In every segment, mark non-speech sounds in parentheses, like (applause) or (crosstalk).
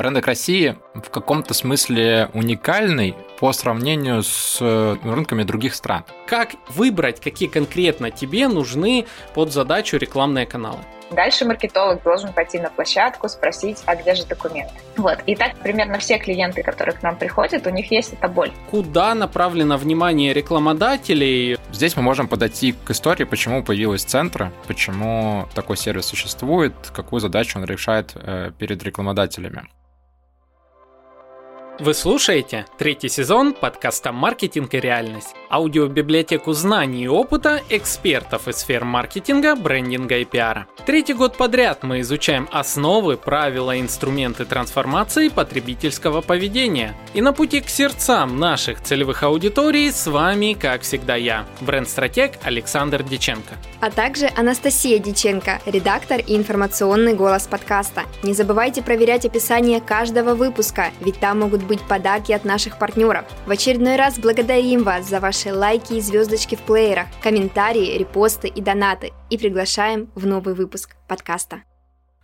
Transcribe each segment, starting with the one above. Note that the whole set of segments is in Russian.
Рынок России в каком-то смысле уникальный по сравнению с э, рынками других стран. Как выбрать, какие конкретно тебе нужны под задачу рекламные каналы? Дальше маркетолог должен пойти на площадку, спросить, а где же документы. Вот. И так примерно все клиенты, которые к нам приходят, у них есть эта боль. Куда направлено внимание рекламодателей? Здесь мы можем подойти к истории, почему появилась центра, почему такой сервис существует, какую задачу он решает э, перед рекламодателями. Вы слушаете третий сезон подкаста «Маркетинг и реальность» аудиобиблиотеку знаний и опыта экспертов из сфер маркетинга, брендинга и пиара. Третий год подряд мы изучаем основы, правила инструменты трансформации потребительского поведения. И на пути к сердцам наших целевых аудиторий с вами, как всегда, я, бренд-стратег Александр Диченко. А также Анастасия Диченко, редактор и информационный голос подкаста. Не забывайте проверять описание каждого выпуска, ведь там могут быть подарки от наших партнеров. В очередной раз благодарим вас за ваш ваши лайки и звездочки в плеерах, комментарии, репосты и донаты и приглашаем в новый выпуск подкаста.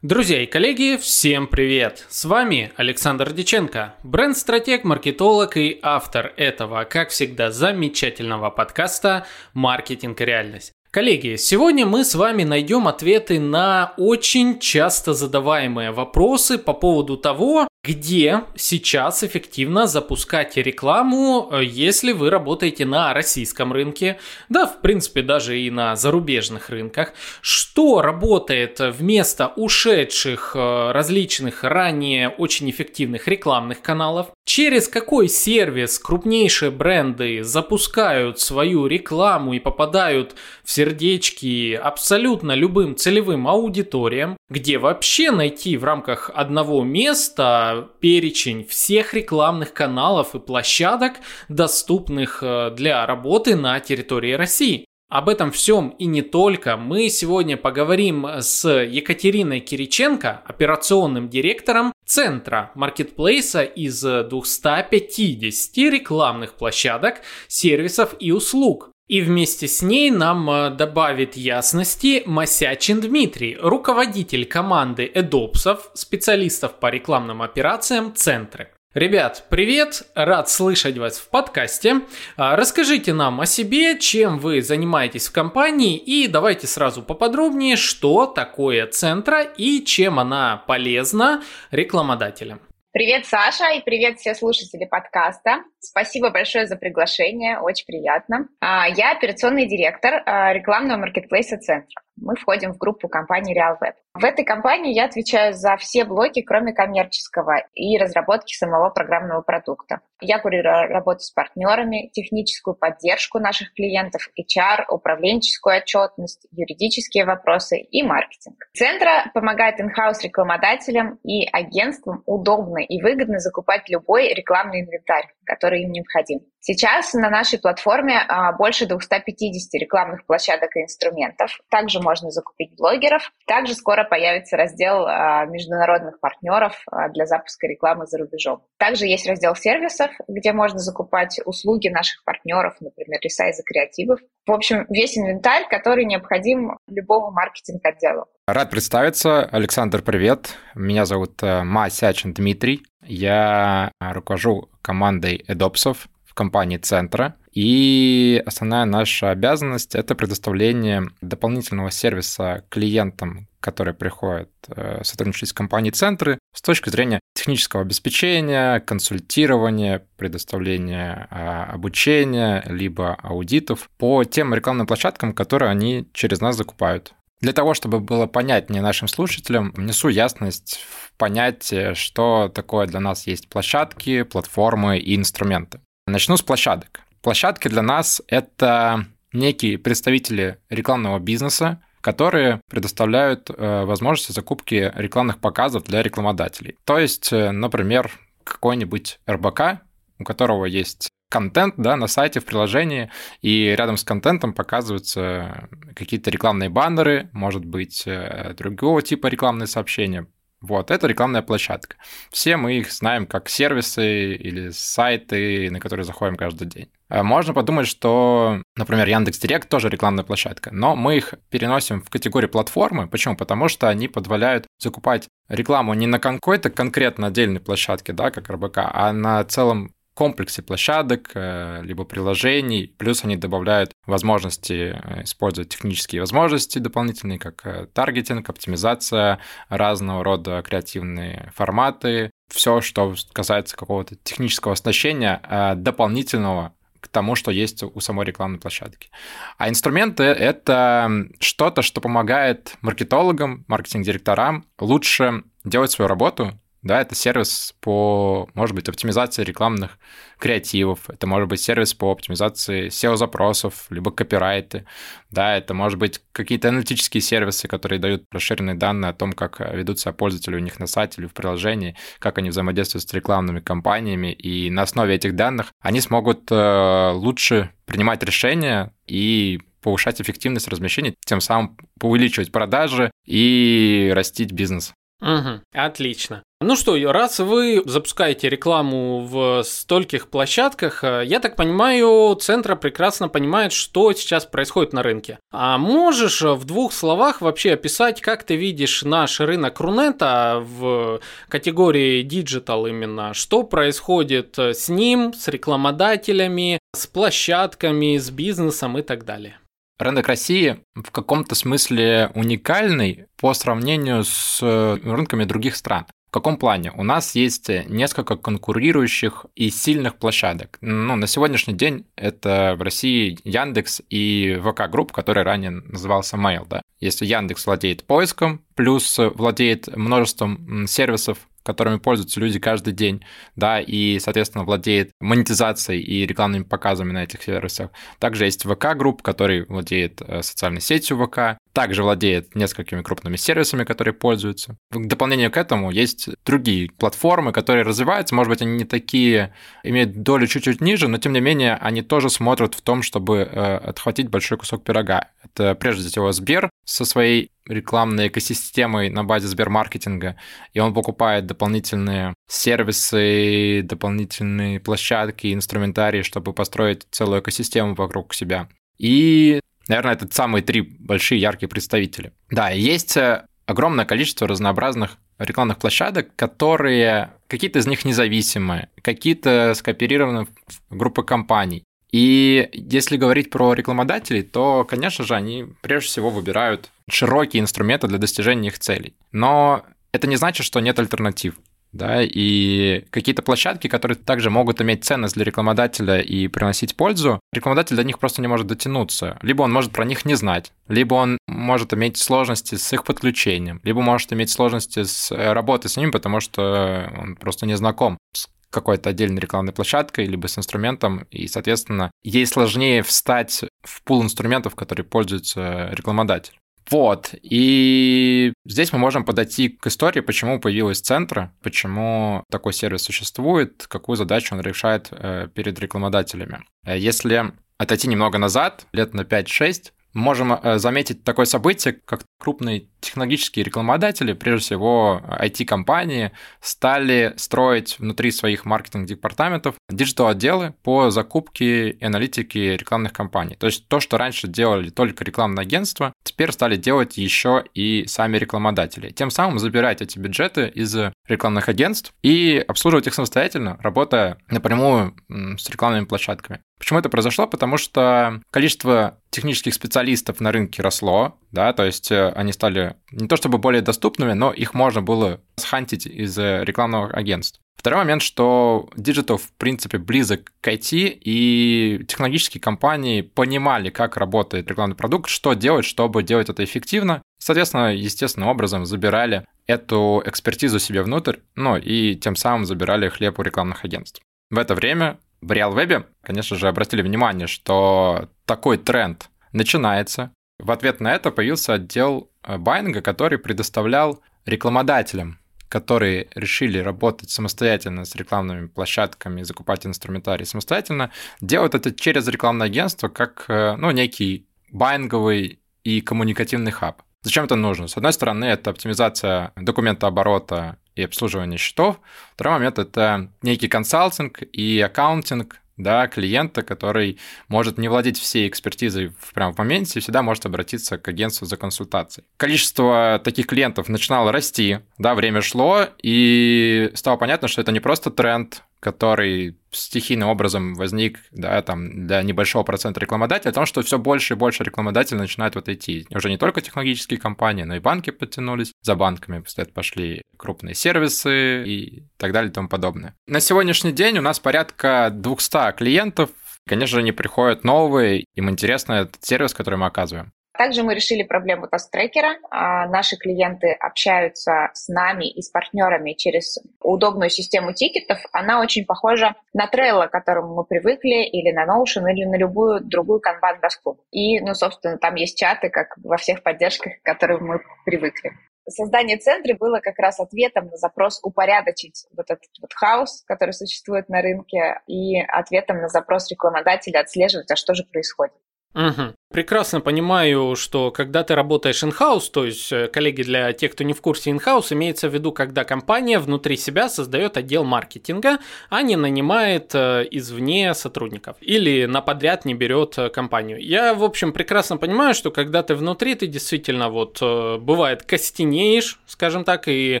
Друзья и коллеги, всем привет! С вами Александр Диченко, бренд-стратег, маркетолог и автор этого, как всегда, замечательного подкаста «Маркетинг и реальность». Коллеги, сегодня мы с вами найдем ответы на очень часто задаваемые вопросы по поводу того, где сейчас эффективно запускать рекламу, э, если вы работаете на российском рынке, да, в принципе, даже и на зарубежных рынках, что работает вместо ушедших э, различных ранее очень эффективных рекламных каналов, через какой сервис крупнейшие бренды запускают свою рекламу и попадают в сердечки абсолютно любым целевым аудиториям, где вообще найти в рамках одного места перечень всех рекламных каналов и площадок, доступных э, для работы на территории России. Об этом всем и не только мы сегодня поговорим с Екатериной Кириченко, операционным директором центра маркетплейса из 250 рекламных площадок, сервисов и услуг. И вместе с ней нам э, добавит ясности Масячин Дмитрий, руководитель команды Эдопсов, специалистов по рекламным операциям Центры. Ребят, привет! Рад слышать вас в подкасте. А, расскажите нам о себе, чем вы занимаетесь в компании и давайте сразу поподробнее, что такое Центра и чем она полезна рекламодателям. Привет, Саша, и привет все слушатели подкаста. Спасибо большое за приглашение, очень приятно. А, я операционный директор а, рекламного маркетплейса «Центра» мы входим в группу компании RealWeb. В этой компании я отвечаю за все блоки, кроме коммерческого и разработки самого программного продукта. Я курирую работу с партнерами, техническую поддержку наших клиентов, HR, управленческую отчетность, юридические вопросы и маркетинг. Центра помогает инхаус рекламодателям и агентствам удобно и выгодно закупать любой рекламный инвентарь, который им необходим. Сейчас на нашей платформе а, больше 250 рекламных площадок и инструментов. Также можно закупить блогеров. Также скоро появится раздел а, международных партнеров а, для запуска рекламы за рубежом. Также есть раздел сервисов, где можно закупать услуги наших партнеров, например, ресайза креативов. В общем, весь инвентарь, который необходим любому маркетинг-отделу. Рад представиться. Александр, привет. Меня зовут э, Масячин Дмитрий. Я руковожу командой Эдопсов компании Центра. И основная наша обязанность — это предоставление дополнительного сервиса клиентам, которые приходят э, сотрудничать с компанией Центры с точки зрения технического обеспечения, консультирования, предоставления а, обучения, либо аудитов по тем рекламным площадкам, которые они через нас закупают. Для того, чтобы было понятнее нашим слушателям, внесу ясность в понятие, что такое для нас есть площадки, платформы и инструменты. Начну с площадок. Площадки для нас — это некие представители рекламного бизнеса, которые предоставляют э, возможности закупки рекламных показов для рекламодателей. То есть, э, например, какой-нибудь РБК, у которого есть контент да, на сайте, в приложении, и рядом с контентом показываются какие-то рекламные баннеры, может быть, э, другого типа рекламные сообщения, Вот, это рекламная площадка. Все мы их знаем как сервисы или сайты, на которые заходим каждый день. А можно подумать, что, например, Яндекс Директ тоже рекламная площадка, но мы их переносим в категорию платформы. Почему? Потому что они позволяют закупать рекламу не на какой-то конкретно отдельной площадке, да, как РБК, а на целом комплексе площадок, э, либо приложений. Плюс они добавляют возможности э, использовать технические возможности дополнительные, как э, таргетинг, оптимизация, разного рода креативные форматы. Все, что касается какого-то технического оснащения дополнительного к тому, что есть у самой рекламной площадки. А инструменты — это что-то, что помогает маркетологам, маркетинг-директорам лучше делать свою работу, да, это сервис по, может быть, оптимизации рекламных креативов, это может быть сервис по оптимизации SEO-запросов, либо копирайты, да, это может быть какие-то аналитические сервисы, которые дают расширенные данные о том, как ведут себя пользователи у них на сайте или в приложении, как они взаимодействуют с рекламными кампаниями, и на основе этих данных они смогут э, лучше принимать решения и повышать эффективность размещений, тем самым увеличивать продажи и растить бизнес. Угу, отлично. Ну что, раз вы запускаете рекламу в стольких площадках, э, я так понимаю, Центра прекрасно понимает, что сейчас происходит на рынке. А можешь в двух словах вообще описать, как ты видишь наш рынок Рунета в категории Digital именно? Что происходит с ним, с рекламодателями, с площадками, с бизнесом и так далее? Рынок России в каком-то смысле уникальный по сравнению с э, рынками других стран. В каком плане? У нас есть несколько конкурирующих и сильных площадок. Ну, на сегодняшний день это в России Яндекс и VK Group, который ранее назывался Mail. Да? Если Яндекс владеет поиском, плюс владеет множеством сервисов которыми пользуются люди каждый день, да, и, соответственно, владеет монетизацией и рекламными показами на этих сервисах. Также есть ВК-групп, который владеет э, социальной сетью ВК, также владеет несколькими крупными сервисами, которые пользуются. В дополнение к этому есть другие платформы, которые развиваются, может быть, они не такие, имеют долю чуть-чуть ниже, но тем не менее они тоже смотрят в том, чтобы э, отхватить большой кусок пирога. Это прежде всего Сбер со своей рекламной экосистемой на базе Сбермаркетинга, и он покупает дополнительные сервисы, дополнительные площадки, инструментарии, чтобы построить целую экосистему вокруг себя. И, наверное, это самые три большие яркие представители. Да, есть э, огромное количество разнообразных рекламных площадок, которые какие-то из них независимые, какие-то скооперированы в группы компаний. И если говорить про рекламодателей, то, конечно же, они прежде всего выбирают широкие инструменты для достижения их целей. Но это не значит, что нет альтернатив. Да, и какие-то площадки, которые также могут иметь ценность для рекламодателя и приносить пользу, рекламодатель до них просто не может дотянуться. Либо он может про них не знать, либо он может иметь сложности с их подключением, либо может иметь сложности с э, работой с ним, потому что он просто не знаком с какой-то отдельной рекламной площадкой, либо с инструментом, и, соответственно, ей сложнее встать в пул инструментов, которые пользуется рекламодатель. Вот, и здесь мы можем подойти к истории, почему появилась центра, почему такой сервис существует, какую задачу он решает э, перед рекламодателями. Э, если отойти немного назад, лет на 5-6, можем э, заметить такое событие, как крупные технологические рекламодатели, прежде всего IT-компании, стали строить внутри своих маркетинг-департаментов диджитал-отделы по закупке и аналитике рекламных кампаний. То есть то, что раньше делали только рекламные агентства, теперь стали делать еще и сами рекламодатели. Тем самым забирать эти бюджеты из рекламных агентств и обслуживать их самостоятельно, работая напрямую с рекламными площадками. Почему это произошло? Потому что количество технических специалистов на рынке росло, да, то есть э, они стали не то чтобы более доступными, но их можно было схантить из э, рекламных агентств. Второй момент, что Digital, в принципе, близок к IT, и технологические компании понимали, как работает рекламный продукт, что делать, чтобы делать это эффективно. Соответственно, естественным образом забирали эту экспертизу себе внутрь, ну и тем самым забирали хлеб у рекламных агентств. В это время в RealWeb, конечно же, обратили внимание, что такой тренд начинается. В ответ на это появился отдел э, Байнга, который предоставлял рекламодателям, которые решили работать самостоятельно с рекламными площадками, закупать инструментарий самостоятельно, делать это через рекламное агентство как э, ну, некий байнговый и коммуникативный хаб. Зачем это нужно? С одной стороны, это оптимизация документа оборота и обслуживание счетов. Второй момент – это некий консалтинг и аккаунтинг да, клиента, который может не владеть всей экспертизой в, прямо моменте всегда может обратиться к агентству за консультацией. Количество таких клиентов начинало расти, да, время шло, и стало понятно, что это не просто тренд, который стихийным образом возник да, там, для небольшого процента рекламодателей, о том, что все больше и больше рекламодателей начинают вот идти. Уже не только технологические компании, но и банки подтянулись. За банками вслед пошли крупные сервисы и так далее и тому подобное. На сегодняшний день у нас порядка 200 клиентов, Конечно же, не приходят новые, им интересно этот сервис, который мы оказываем. Также мы решили проблему таст-трекера. А, наши клиенты общаются с нами и с партнерами через удобную систему тикетов. Она очень похожа на Trello, к которому мы привыкли, или на Notion, или на любую другую канбан-доску. И, ну, собственно, там есть чаты, как во всех поддержках, к которым мы привыкли. Создание центра было как раз ответом на запрос упорядочить вот этот вот хаос, который существует на рынке, и ответом на запрос рекламодателя отслеживать, а что же происходит. Угу. Прекрасно понимаю, что когда ты работаешь in-house, то есть, э, коллеги, для тех, кто не в курсе in-house, имеется в виду, когда компания внутри себя создает отдел маркетинга, а не нанимает э, извне сотрудников или на подряд не берет э, компанию. Я, в общем, прекрасно понимаю, что когда ты внутри, ты действительно вот бывает костенеешь, скажем так, и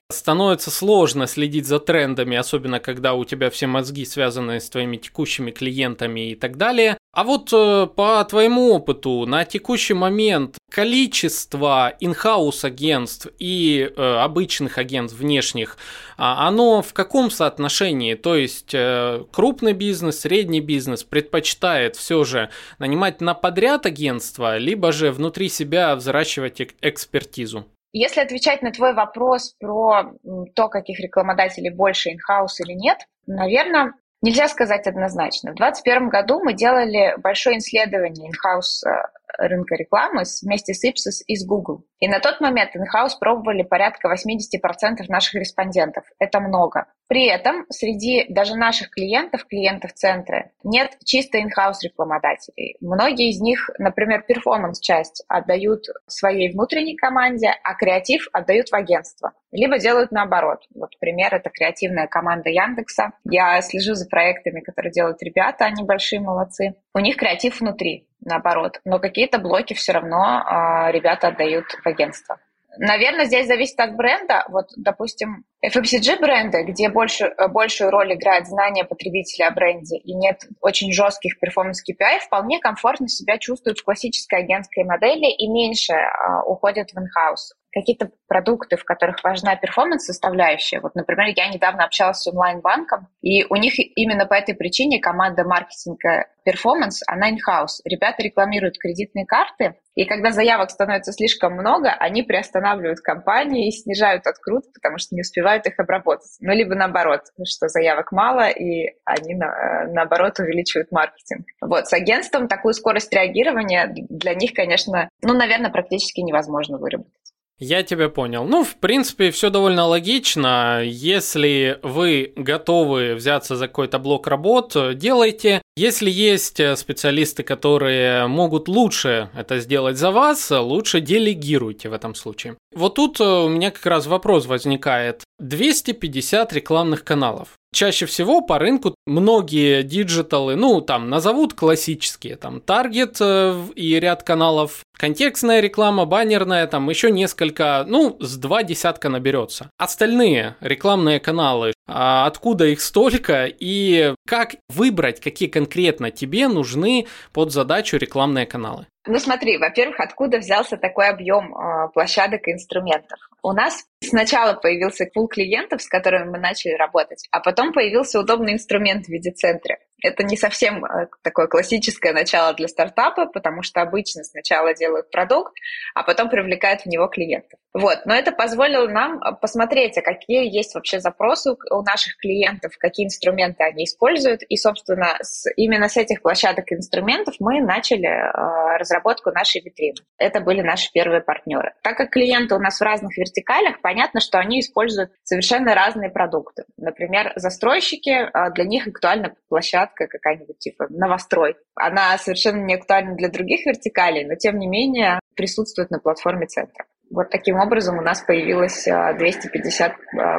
становится сложно следить за трендами, особенно когда у тебя все мозги связаны с твоими текущими клиентами и так далее. А вот по твоему опыту на текущий момент количество инхаус агентств и э, обычных агентств внешних, а оно в каком соотношении? То есть э, крупный бизнес, средний бизнес предпочитает все же нанимать на подряд агентство, либо же внутри себя взращивать экспертизу? Если отвечать на твой вопрос про то, каких рекламодателей больше инхаус или нет, наверное, Нельзя сказать однозначно. В 2021 году мы делали большое исследование in-house э, рынка рекламы вместе с Ipsos и с Google. И на тот момент in-house пробовали порядка 80% наших респондентов. Это много. При этом среди даже наших клиентов, клиентов центра, нет чисто in-house рекламодателей. Многие из них, например, перформанс-часть отдают своей внутренней команде, а креатив отдают в агентство. Либо делают наоборот. Вот пример — это креативная команда Яндекса. Я слежу за проектами, которые делают ребята, они большие молодцы. У них креатив внутри, наоборот. Но какие-то блоки все равно э, ребята отдают в агентство. Наверное, здесь зависит от бренда. Вот, допустим, FMCG бренды, где больше, большую роль играет знание потребителя о бренде и нет очень жестких performance KPI, вполне комфортно себя чувствуют в классической агентской модели и меньше а, уходят в in-house какие-то продукты, в которых важна performance -составляющая. Вот, например, я недавно общалась с онлайн-банком, и у них именно по этой причине команда маркетинга performance, она in-house. Ребята рекламируют кредитные карты, и когда заявок становится слишком много, они приостанавливают компании и снижают открут, потому что не успевают их обработать. Ну, либо наоборот, что заявок мало, и они, на, наоборот, увеличивают маркетинг. Вот, с агентством такую скорость реагирования для них, конечно, ну, наверное, практически невозможно выработать. Я тебя понял. Ну, в принципе, все довольно логично. Если вы готовы взяться за какой-то блок работ, делайте. Если есть специалисты, которые могут лучше это сделать за вас, лучше делегируйте в этом случае. Вот тут у меня как раз вопрос возникает. 250 рекламных каналов. Чаще всего по рынку многие диджиталы, ну, там, назовут классические, там, Target э, и ряд каналов, контекстная реклама, баннерная, там, еще несколько, ну, с два десятка наберется. Остальные рекламные каналы, а откуда их столько и как выбрать, какие конкретно тебе нужны под задачу рекламные каналы? Ну смотри, во-первых, откуда взялся такой объем э, площадок и инструментов? У нас сначала появился пул клиентов, с которыми мы начали работать, а потом появился удобный инструмент в виде Centra. Это не совсем э, такое классическое начало для стартапа, потому что обычно сначала делают продукт, а потом привлекают в него клиентов. Вот. Но это позволило нам э, посмотреть, а какие есть вообще запросы у наших клиентов, какие инструменты они используют. И, собственно, с, именно с этих площадок инструментов мы начали э, разработку нашей витрины. Это были наши первые партнеры. Так как клиенты у нас в разных вертикалях, понятно, что они используют совершенно разные продукты. Например, застройщики, э, для них актуальна площадка площадка какая-нибудь типа новострой. Она совершенно не актуальна для других вертикалей, но тем не менее присутствует на платформе центра. Вот таким образом у нас появилось 250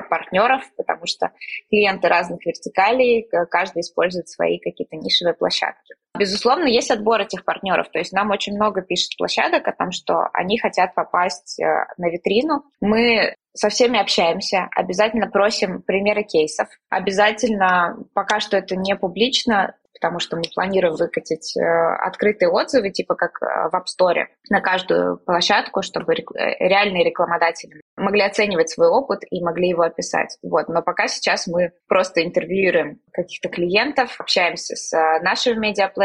партнеров, потому что клиенты разных вертикалей, каждый использует свои какие-то нишевые площадки. Безусловно, есть отбор этих партнеров. То есть нам очень много пишет площадок о том, что они хотят попасть э, на витрину. Мы со всеми общаемся, обязательно просим примеры кейсов, обязательно, пока что это не публично, потому что мы планируем выкатить э, открытые отзывы, типа как э, в App Store, на каждую площадку, чтобы реальные рекламодатели могли оценивать свой опыт и могли его описать. Вот. Но пока сейчас мы просто интервьюируем каких-то клиентов, общаемся с нашими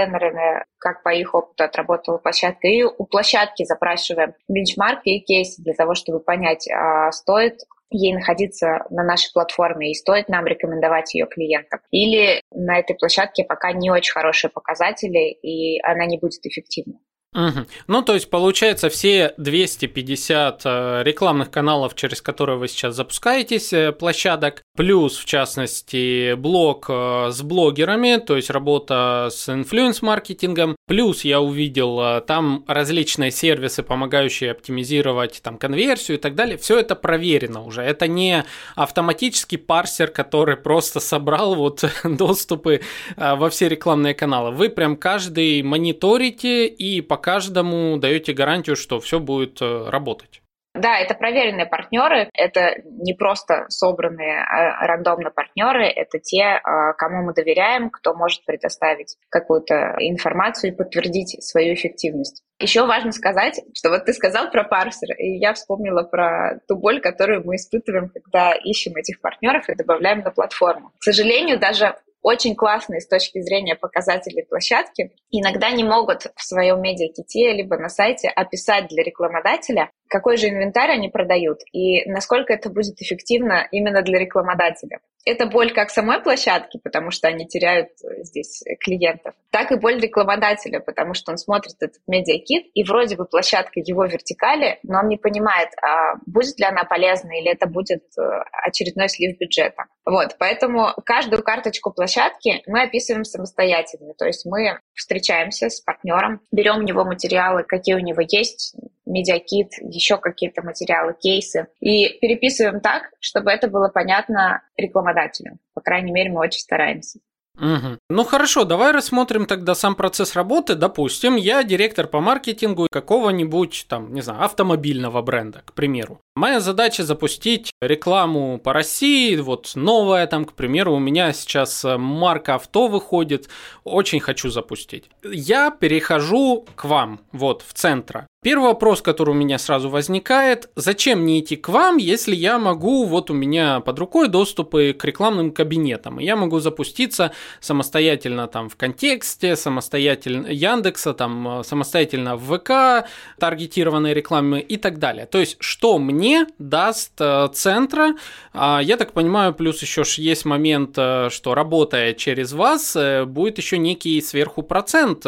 медиапланерами, как по их опыту отработала площадка, и у площадки запрашиваем бенчмарки и кейсы для того, чтобы понять, а стоит ей находиться на нашей платформе и стоит нам рекомендовать ее клиентам. Или на этой площадке пока не очень хорошие показатели, и она не будет эффективна. Угу. Ну, то есть, получается, все 250 э, рекламных каналов, через которые вы сейчас запускаетесь, э, площадок, плюс, в частности, блог э, с блогерами, то есть работа с инфлюенс-маркетингом, плюс я увидел там различные сервисы, помогающие оптимизировать там конверсию и так далее, все это проверено уже, это не автоматический парсер, который просто собрал вот (laughs) доступы во все рекламные каналы, вы прям каждый мониторите и по каждому даете гарантию, что все будет э, работать. Да, это проверенные партнеры, это не просто собранные а рандомно партнеры, это те, а, кому мы доверяем, кто может предоставить какую-то информацию и подтвердить свою эффективность. Еще важно сказать, что вот ты сказал про парсер, и я вспомнила про ту боль, которую мы испытываем, когда ищем этих партнеров и добавляем на платформу. К сожалению, даже очень классные с точки зрения показателей площадки, иногда не могут в своем медиаките либо на сайте описать для рекламодателя, какой же инвентарь они продают и насколько это будет эффективно именно для рекламодателя. Это боль как самой площадки, потому что они теряют э, здесь клиентов, так и боль рекламодателя, потому что он смотрит этот медиакит, и вроде бы площадка его вертикали, но он не понимает, а будет ли она полезна или это будет э, очередной слив бюджета. Вот, поэтому каждую карточку площадки мы описываем самостоятельно, то есть мы встречаемся с партнером, берем у него материалы, какие у него есть, медиакит, еще какие-то материалы, кейсы, и переписываем так, чтобы это было понятно рекламодателю. По крайней мере, мы очень стараемся. Угу. Ну хорошо, давай рассмотрим тогда сам процесс работы. Допустим, я директор по маркетингу какого-нибудь там, не знаю, автомобильного бренда, к примеру. Моя задача запустить рекламу по России, вот новая там, к примеру, у меня сейчас э, марка авто выходит, очень хочу запустить. Я перехожу к вам, вот, в центра. Первый вопрос, который у меня сразу возникает, зачем мне идти к вам, если я могу, вот у меня под рукой доступы к рекламным кабинетам, и я могу запуститься самостоятельно там в контексте, самостоятельно Яндекса, там э, самостоятельно в ВК, таргетированной рекламы и так далее. То есть, что мне даст э, центра, а, я так понимаю, плюс еще есть момент, э, что работая через вас, будет еще некий сверху процент,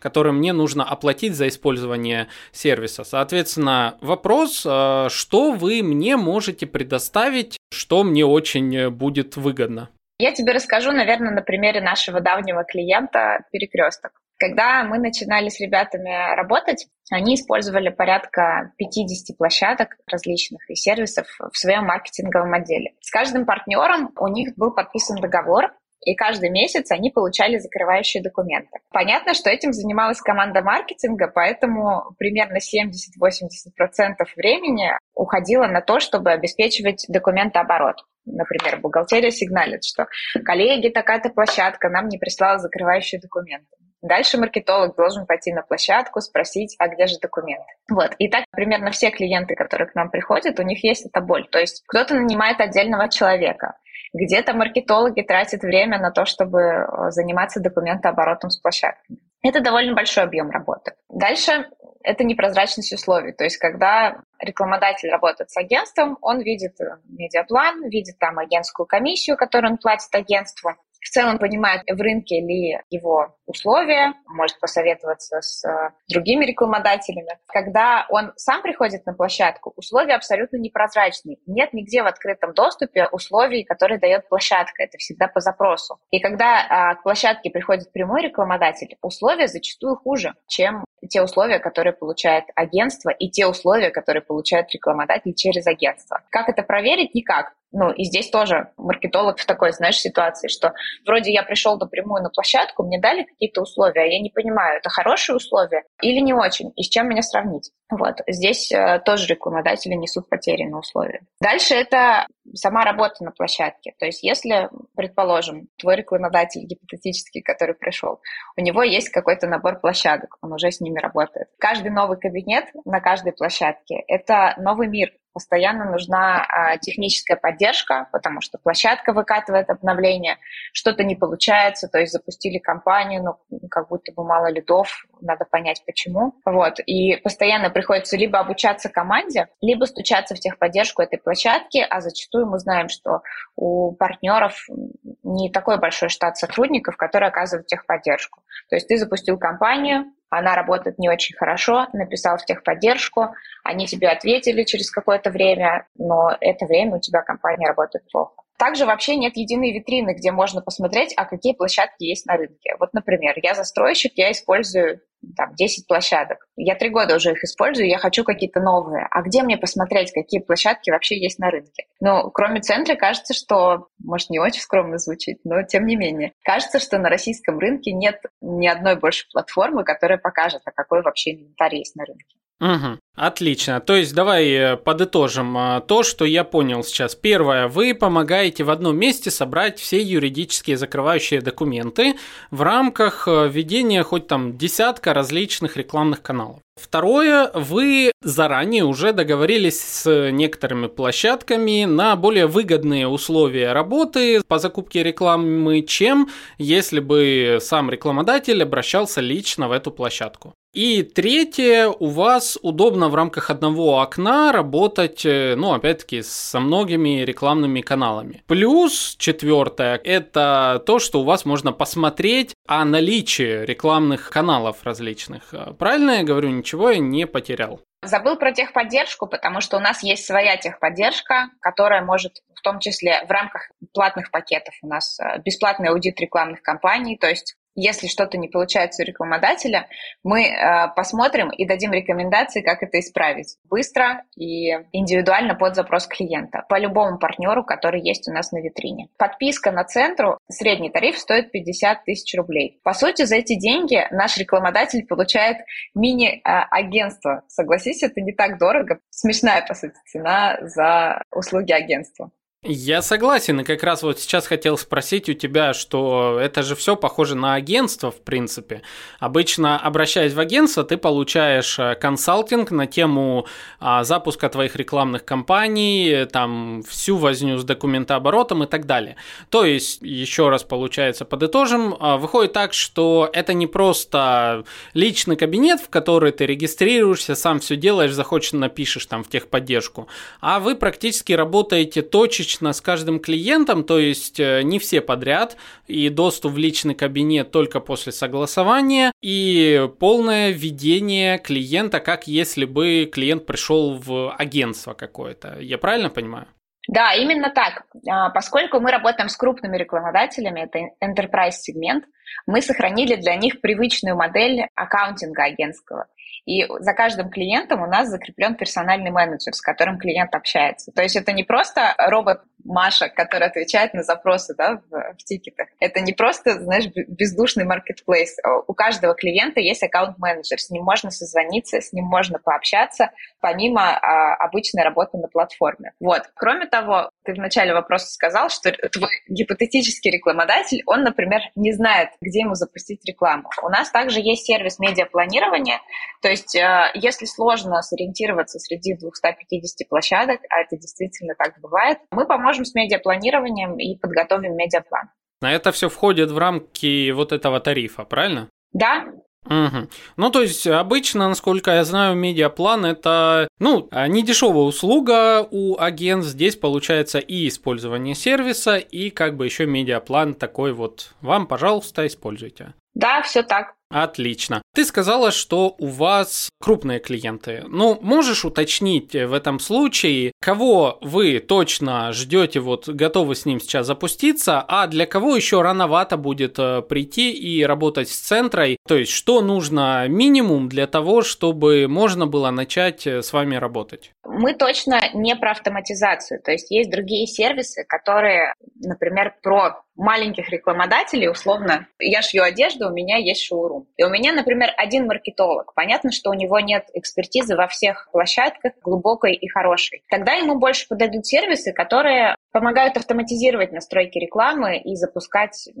который мне нужно оплатить за использование сервиса. Соответственно, вопрос, э, что вы мне можете предоставить, что мне очень э, будет выгодно? Я тебе расскажу, наверное, на примере нашего давнего клиента Перекресток. Когда мы начинали с ребятами работать, они использовали порядка 50 площадок различных и сервисов в своем маркетинговом отделе. С каждым партнером у них был подписан договор, и каждый месяц они получали закрывающие документы. Понятно, что этим занималась команда маркетинга, поэтому примерно 70-80% времени уходило на то, чтобы обеспечивать документооборот. Например, бухгалтерия сигналит, что коллеги, такая-то площадка нам не прислала закрывающие документы. Дальше маркетолог должен пойти на площадку, спросить, а где же документы. Вот. И так примерно все клиенты, которые к нам приходят, у них есть эта боль. То есть кто-то нанимает отдельного человека, где-то маркетологи тратят время на то, чтобы э, заниматься документооборотом с площадками. Это довольно большой объем работы. Дальше это непрозрачность условий. То есть, когда рекламодатель работает с агентством, он видит э, медиаплан, видит там агентскую комиссию, которую он платит агентству. В целом понимает, в рынке ли его условия, может посоветоваться с э, другими рекламодателями. Когда он сам приходит на площадку, условия абсолютно непрозрачные. Нет нигде в открытом доступе условий, которые дает площадка. Это всегда по запросу. И когда а, к площадке приходит прямой рекламодатель, условия зачастую хуже, чем те условия, которые получает агентство, и те условия, которые получает рекламодатель через агентство. Как это проверить? Никак. Ну, и здесь тоже маркетолог в такой, знаешь, ситуации, что вроде я пришел напрямую на площадку, мне дали какие-то условия, а я не понимаю, это хорошие условия или не очень, и с чем меня сравнить. Вот, здесь э, тоже рекламодатели несут потери на условия. Дальше это сама работа на площадке. То есть если, предположим, твой рекламодатель гипотетический, который пришел, у него есть какой-то набор площадок, он уже с ними работает. Каждый новый кабинет на каждой площадке – это новый мир, постоянно нужна а, техническая поддержка, потому что площадка выкатывает обновление, что-то не получается, то есть запустили компанию, но как будто бы мало лидов, надо понять почему. Вот. И постоянно приходится либо обучаться команде, либо стучаться в техподдержку этой площадки, а зачастую мы знаем, что у партнеров не такой большой штат сотрудников, которые оказывают техподдержку. То есть ты запустил компанию, она работает не очень хорошо, написал в техподдержку, они тебе ответили через какое-то время, но это время у тебя компания работает плохо. Также вообще нет единой витрины, где можно посмотреть, а какие площадки есть на рынке. Вот, например, я застройщик, я использую там, 10 площадок. Я три года уже их использую, я хочу какие-то новые. А где мне посмотреть, какие площадки вообще есть на рынке? Ну, кроме центра, кажется, что, может, не очень скромно звучит, но тем не менее. Кажется, что на российском рынке нет ни одной больше платформы, которая покажет, а какой вообще инвентарь есть на рынке. Угу. Отлично. То есть давай э, подытожим а, то, что я понял сейчас. Первое, вы помогаете в одном месте собрать все юридические закрывающие документы в рамках э, ведения хоть там десятка различных рекламных каналов. Второе, вы заранее уже договорились с некоторыми площадками на более выгодные условия работы по закупке рекламы, чем если бы сам рекламодатель обращался лично в эту площадку. И третье, у вас удобно в рамках одного окна работать, э, ну, опять-таки, со многими рекламными каналами. Плюс четвертое, это то, что у вас можно посмотреть о наличии рекламных каналов различных. Правильно я говорю, ничего я не потерял. Забыл про техподдержку, потому что у нас есть своя техподдержка, которая может в том числе в рамках платных пакетов у нас э, бесплатный аудит рекламных кампаний, то есть если что-то не получается у рекламодателя, мы э, посмотрим и дадим рекомендации, как это исправить быстро и индивидуально под запрос клиента по любому партнеру, который есть у нас на витрине. Подписка на центру, средний тариф стоит 50 тысяч рублей. По сути, за эти деньги наш рекламодатель получает мини-агентство. Согласись, это не так дорого. Смешная, по сути, цена за услуги агентства. Я согласен, и как раз вот сейчас хотел спросить у тебя, что это же все похоже на агентство, в принципе. Обычно, обращаясь в агентство, ты получаешь э, консалтинг на тему а, запуска твоих рекламных кампаний, там всю возню с документооборотом и так далее. То есть, еще раз получается, подытожим, а, выходит так, что это не просто личный кабинет, в который ты регистрируешься, сам все делаешь, захочешь, напишешь там в техподдержку, а вы практически работаете точечно точечно с каждым клиентом, то есть э, не все подряд, и доступ в личный кабинет только после согласования, и полное введение клиента, как если бы клиент пришел в агентство какое-то. Я правильно понимаю? Да, именно так. А, поскольку мы работаем с крупными рекламодателями, это enterprise сегмент, мы сохранили для них привычную модель аккаунтинга агентского. И за каждым клиентом у нас закреплен персональный менеджер, с которым клиент общается. То есть это не просто робот Маша, который отвечает на запросы да, в, в тикетах. Это не просто, знаешь, бездушный маркетплейс. У каждого клиента есть аккаунт-менеджер, с ним можно созвониться, с ним можно пообщаться, помимо а, обычной работы на платформе. Вот. Кроме того, ты в начале вопроса сказал, что твой гипотетический рекламодатель, он, например, не знает, где ему запустить рекламу. У нас также есть сервис медиапланирования, то есть э, если сложно сориентироваться среди 250 площадок, а это действительно так бывает, мы поможем с медиапланированием и подготовим медиаплан. На это все входит в рамки вот этого тарифа, правильно? Да, Угу. Ну, то есть, обычно, насколько я знаю, медиаплан это, ну, а, не дешевая услуга у агентств. Здесь получается и использование сервиса, и как бы еще медиаплан такой вот. Вам, пожалуйста, используйте. Да, все так. Отлично. Ты сказала, что у вас крупные клиенты. Ну, можешь уточнить в этом случае, кого вы точно ждете, вот готовы с ним сейчас запуститься, а для кого еще рановато будет э, прийти и работать с центрой? То есть, что нужно минимум для того, чтобы можно было начать э, с вами работать? Мы точно не про автоматизацию. То есть, есть другие сервисы, которые, например, про маленьких рекламодателей, условно, я шью одежду, у меня есть шоурум. И у меня, например, один маркетолог. Понятно, что у него нет экспертизы во всех площадках, глубокой и хорошей. Тогда ему больше подойдут сервисы, которые помогают автоматизировать настройки рекламы и запускать э,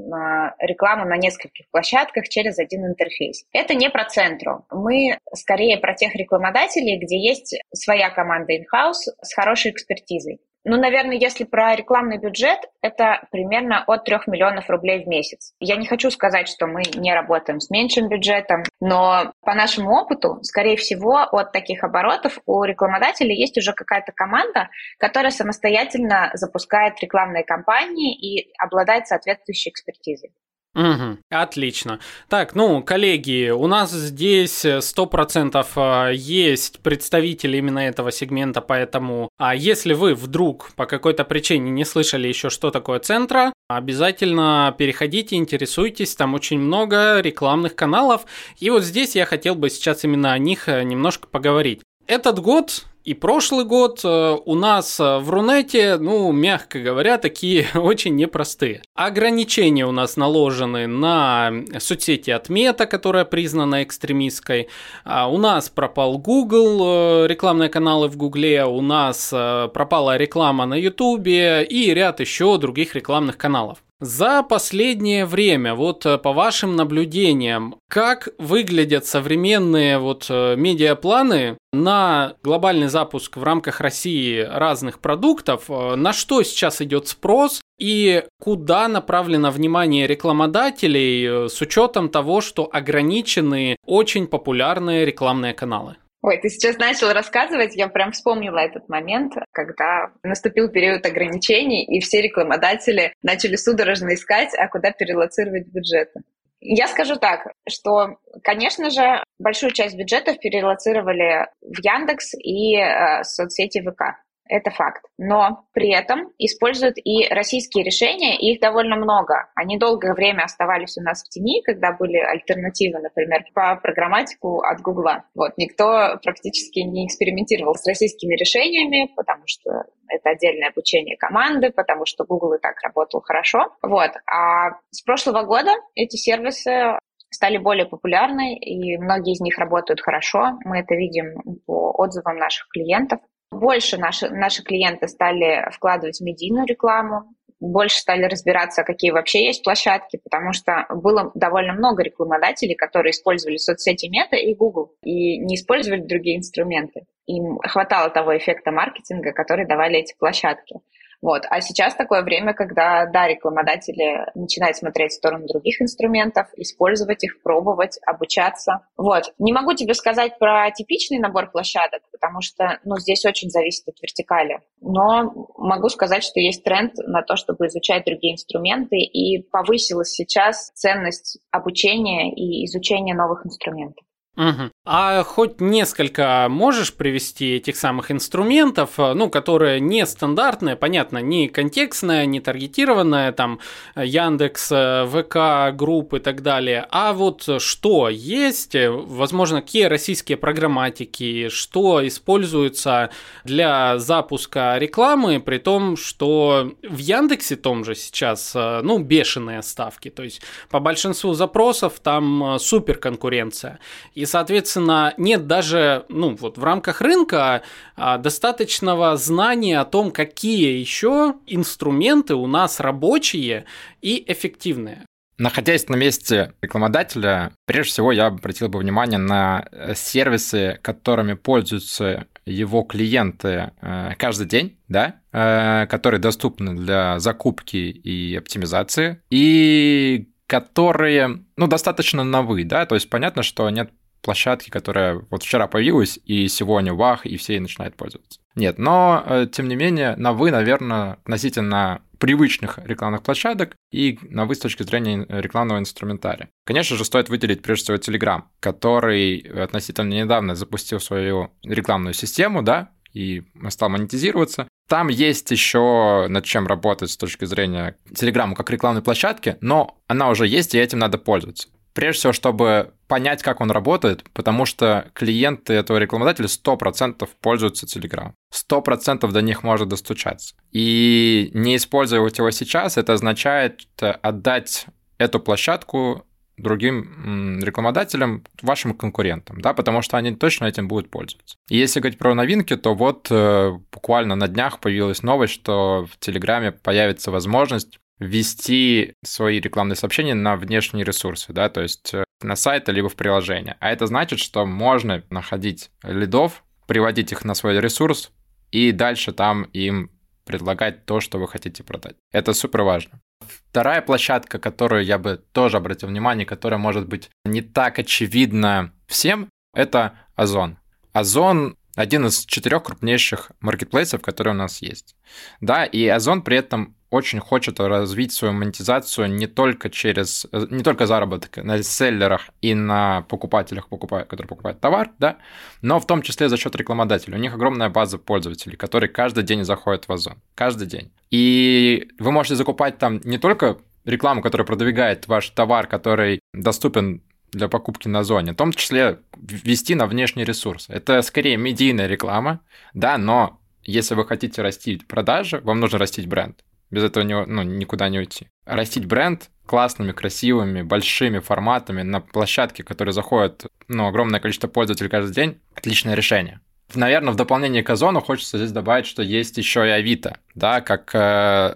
рекламу на нескольких площадках через один интерфейс. Это не про центру. Мы скорее про тех рекламодателей, где есть своя команда in-house с хорошей экспертизой. Ну, наверное, если про рекламный бюджет, это примерно от 3 миллионов рублей в месяц. Я не хочу сказать, что мы не работаем с меньшим бюджетом, но по нашему опыту, скорее всего, от таких оборотов у рекламодателей есть уже какая-то команда, которая самостоятельно запускает рекламные кампании и обладает соответствующей экспертизой. Угу, отлично. Так, ну, коллеги, у нас здесь 100% а, есть представители именно этого сегмента, поэтому а если вы вдруг по какой-то причине не слышали еще, что такое центра, обязательно переходите, интересуйтесь, там очень много рекламных каналов, и вот здесь я хотел бы сейчас именно о них э, немножко поговорить. Этот год и прошлый год э, у нас э, в Рунете, ну, мягко говоря, такие (laughs) очень непростые. Ограничения у нас наложены на соцсети от Мета, которая признана экстремистской. А у нас пропал Google, э, рекламные каналы в Гугле, у нас пропала реклама на Ютубе и ряд еще других рекламных каналов. За последнее время, вот э, по вашим наблюдениям, как выглядят современные вот э, медиапланы на глобальный запуск в рамках России разных продуктов, э, на что сейчас идет спрос и куда направлено внимание рекламодателей с учетом того, что ограничены очень популярные рекламные каналы? Ой, ты сейчас начал рассказывать, я прям вспомнила этот момент, когда наступил период ограничений, и все рекламодатели начали судорожно искать, а куда перелоцировать бюджеты. Я скажу так, что, конечно же, большую часть бюджетов перелоцировали в Яндекс и э, соцсети ВК это факт. Но при этом используют и российские решения, и их довольно много. Они долгое время оставались у нас в тени, когда были альтернативы, например, по программатику от Гугла. Вот, никто практически не экспериментировал с российскими решениями, потому что это отдельное обучение команды, потому что Google и так работал хорошо. Вот. А с прошлого года эти сервисы стали более популярны, и многие из них работают хорошо. Мы это видим по отзывам наших клиентов. Больше наши, наши клиенты стали вкладывать в медийную рекламу, больше стали разбираться, какие вообще есть площадки, потому что было довольно много рекламодателей, которые использовали соцсети Мета и Google и не использовали другие инструменты. Им хватало того эффекта маркетинга, который давали эти площадки. Вот. А сейчас такое время, когда, да, рекламодатели начинают смотреть в сторону других инструментов, использовать их, пробовать, обучаться. Вот. Не могу тебе сказать про типичный набор площадок, потому что, ну, здесь очень зависит от вертикали. Но могу сказать, что есть тренд на то, чтобы изучать другие инструменты, и повысилась сейчас ценность обучения и изучения новых инструментов. Угу. А хоть несколько можешь привести этих самых инструментов, э, ну, которые не стандартные, понятно, не контекстная, не таргетированная, там, Яндекс, э, ВК, групп и так далее, а вот что есть, э, возможно, какие российские программатики, что используется для запуска рекламы, при том, что в Яндексе том же сейчас, ну, бешеные ставки, то есть по большинству запросов там супер конкуренция. И соответственно, нет даже, ну, вот в рамках рынка а, достаточного знания о том, какие еще инструменты у нас рабочие и эффективные. Находясь на месте рекламодателя, прежде всего я обратил бы внимание на э, сервисы, которыми пользуются его клиенты э, каждый день, да, э, которые доступны для закупки и оптимизации, и которые, ну, достаточно новые, да, то есть понятно, что нет площадки, которая вот вчера появилась, и сегодня вах, и все ей начинают пользоваться. Нет, но, э, тем не менее, на вы, наверное, относительно привычных рекламных площадок и на вы с точки зрения рекламного инструментария. Конечно же, стоит выделить прежде всего Telegram, который относительно недавно запустил свою рекламную систему, да, и стал монетизироваться. Там есть еще над чем работать с точки зрения Telegram как рекламной площадки, но она уже есть, и этим надо пользоваться. Прежде всего, чтобы понять, как он работает, потому что клиенты этого рекламодателя 100% пользуются Telegram. 100% до них может достучаться. И не использовать его сейчас, это означает отдать эту площадку другим рекламодателям, вашим конкурентам, да, потому что они точно этим будут пользоваться. И если говорить про новинки, то вот э, буквально на днях появилась новость, что в Телеграме появится возможность ввести свои рекламные сообщения на внешние ресурсы, да, то есть э, на сайт либо в приложение. А это значит, что можно находить лидов, приводить их на свой ресурс и дальше там им предлагать то, что вы хотите продать. Это супер важно. Вторая площадка, которую я бы тоже обратил внимание, которая может быть не так очевидна всем, это Озон. Озон один из четырех крупнейших маркетплейсов, которые у нас есть. Да, и Озон при этом очень хочет развить свою монетизацию не только через, не только заработок на селлерах и на покупателях, которые покупают товар, да, но в том числе за счет рекламодателей. У них огромная база пользователей, которые каждый день заходят в Озон. Каждый день. И вы можете закупать там не только рекламу, которая продвигает ваш товар, который доступен для покупки на зоне, в том числе вести на внешний ресурс. Это скорее медийная реклама, да, но если вы хотите расти продажи, вам нужно растить бренд. Без этого не, ну, никуда не уйти. Растить бренд классными, красивыми, большими форматами на площадке, которые заходят ну, огромное количество пользователей каждый день, отличное решение. Наверное, в дополнение к Озону хочется здесь добавить, что есть еще и Авито, да, как э,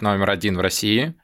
номер один в России,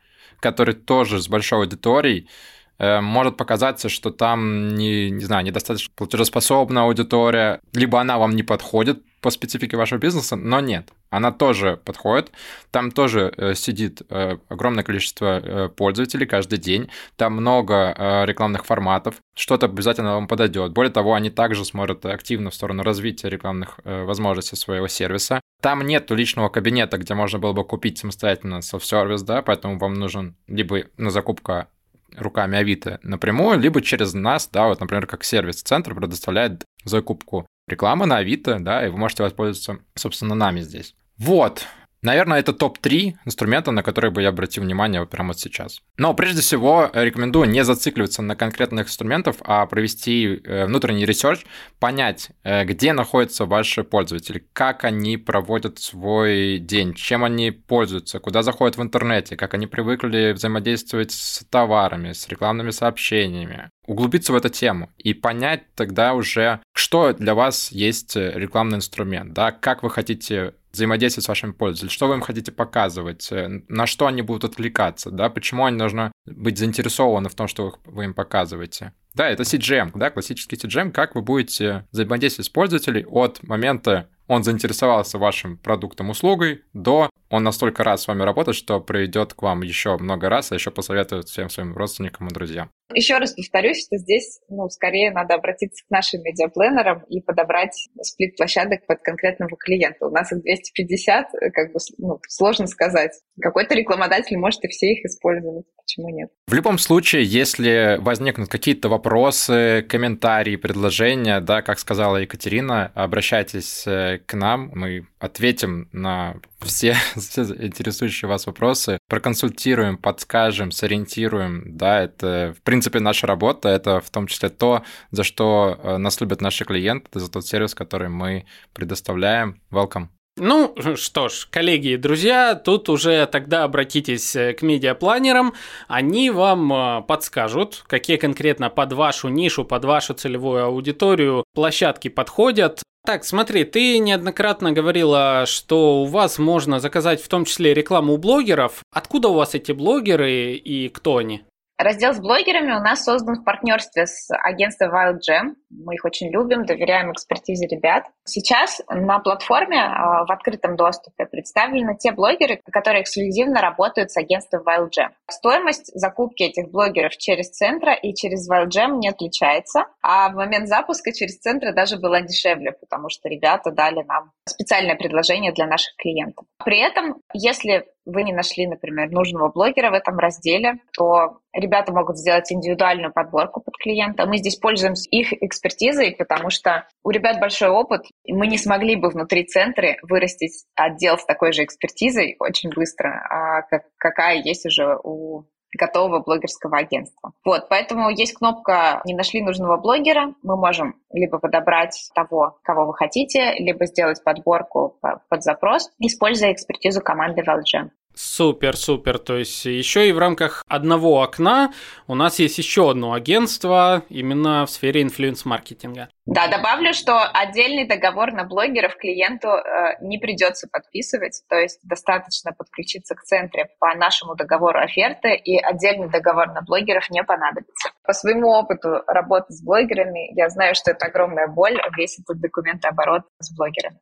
который тоже с большой аудиторией, может показаться, что там, не, не знаю, недостаточно платежеспособная аудитория, либо она вам не подходит по специфике вашего бизнеса, но нет, она тоже подходит. Там тоже э, сидит э, огромное количество э, пользователей каждый день, там много э, рекламных форматов, что-то обязательно вам подойдет. Более того, они также смотрят активно в сторону развития рекламных э, возможностей своего сервиса. Там нет личного кабинета, где можно было бы купить самостоятельно селф-сервис, да, поэтому вам нужен либо на закупка руками Авито напрямую, либо через нас, да, вот, например, как сервис Centra предоставляет закупку рекламы на Авито, да, и вы можете воспользоваться, собственно, нами здесь. Вот, Наверное, это топ-3 инструмента, на которые бы я обратил внимание прямо вот сейчас. Но прежде всего рекомендую не зацикливаться на конкретных инструментах, а провести э, внутренний research, понять, э, где находятся ваши пользователи, как они проводят свой день, чем они пользуются, куда заходят в интернете, как они привыкли взаимодействовать с товарами, с рекламными сообщениями, углубиться в эту тему и понять тогда уже, что для вас есть рекламный инструмент, да, как вы хотите взаимодействовать с вашими пользователями, что вы им хотите показывать, э, на что они будут отвлекаться, да, почему они должны быть заинтересованы в том, что вы им показываете. Да, это CGM, да, классический CGM, как вы будете взаимодействовать с пользователем от момента он заинтересовался вашим продуктом, услугой, до он настолько рад с вами работать, что приведет к вам еще много раз, а еще посоветует всем своим родственникам и друзьям. Еще раз повторюсь, что здесь, ну, скорее надо обратиться к нашим медиапланерам и подобрать сплит площадок под конкретного клиента. У нас их 250, как бы, ну, сложно сказать. Какой-то рекламодатель может и все их использовать. Почему нет? В любом случае, если возникнут какие-то вопросы, комментарии, предложения, да, как сказала Екатерина, обращайтесь э, к нам, мы ответим на все, (laughs) все интересующие вас вопросы, проконсультируем, подскажем, сориентируем. Да, это, в принципе, наша работа, это в том числе то, за что э, нас любят наши клиенты, за тот сервис, который мы предоставляем. Welcome. Ну что ж, коллеги и друзья, тут уже тогда обратитесь э, к медиапланерам, они вам э, подскажут, какие конкретно под вашу нишу, под вашу целевую аудиторию площадки подходят. Так, смотри, ты неоднократно говорила, что у вас можно заказать в том числе рекламу у блогеров. Откуда у вас эти блогеры и кто они? Раздел с блогерами у нас создан в партнерстве с агентством Wild Jam. Мы их очень любим, доверяем экспертизе ребят. Сейчас на платформе а, в открытом доступе представлены те блогеры, которые эксклюзивно работают с агентством Wild Jam. Стоимость закупки этих блогеров через центра и через Wild Jam не отличается, а в момент запуска через центры даже была дешевле, потому что ребята дали нам специальное предложение для наших клиентов. При этом, если вы не нашли, например, нужного блогера в этом разделе, то ребята могут сделать индивидуальную подборку под клиента. Мы здесь пользуемся их экспертизой, потому что у ребят большой опыт, и мы не смогли бы внутри центра вырастить отдел с такой же экспертизой очень быстро, а как, какая есть уже у готового блогерского агентства. Вот, поэтому есть кнопка «Не нашли нужного блогера». Мы можем либо подобрать того, кого вы хотите, либо сделать подборку под запрос, используя экспертизу команды VLG. Супер, супер. То есть еще и в рамках одного окна у нас есть еще одно агентство именно в сфере инфлюенс-маркетинга. Да, добавлю, что отдельный договор на блогеров клиенту э, не придется подписывать, то есть достаточно подключиться к центре по нашему договору оферты, и отдельный договор на блогеров не понадобится. По своему опыту работы с блогерами я знаю, что это огромная боль, весь этот документооборот с блогерами.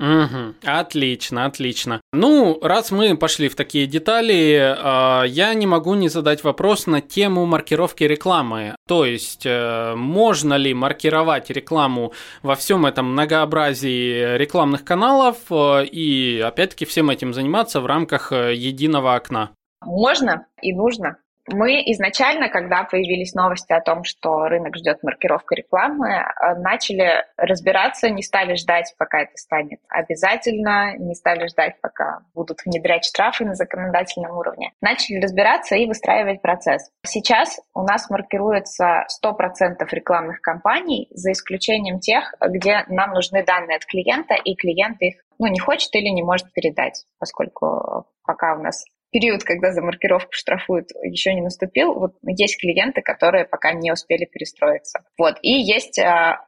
Угу, отлично, отлично. Ну, раз мы пошли в такие детали, э, я не могу не задать вопрос на тему маркировки рекламы. То есть, э, можно ли маркировать рекламу во всем этом многообразии рекламных каналов э, и, опять-таки, всем этим заниматься в рамках э, единого окна? Можно и нужно. Мы изначально, когда появились новости о том, что рынок ждет маркировка рекламы, э, начали разбираться, не стали ждать, пока это станет обязательно, не стали ждать, пока будут внедрять штрафы на законодательном уровне. Начали разбираться и выстраивать процесс. Сейчас у нас маркируется 100% рекламных кампаний, за исключением тех, где нам нужны данные от клиента, и клиент их ну, не хочет или не может передать, поскольку пока у нас период, когда за маркировку штрафуют, еще не наступил. Вот есть клиенты, которые пока не успели перестроиться. Вот. И есть а,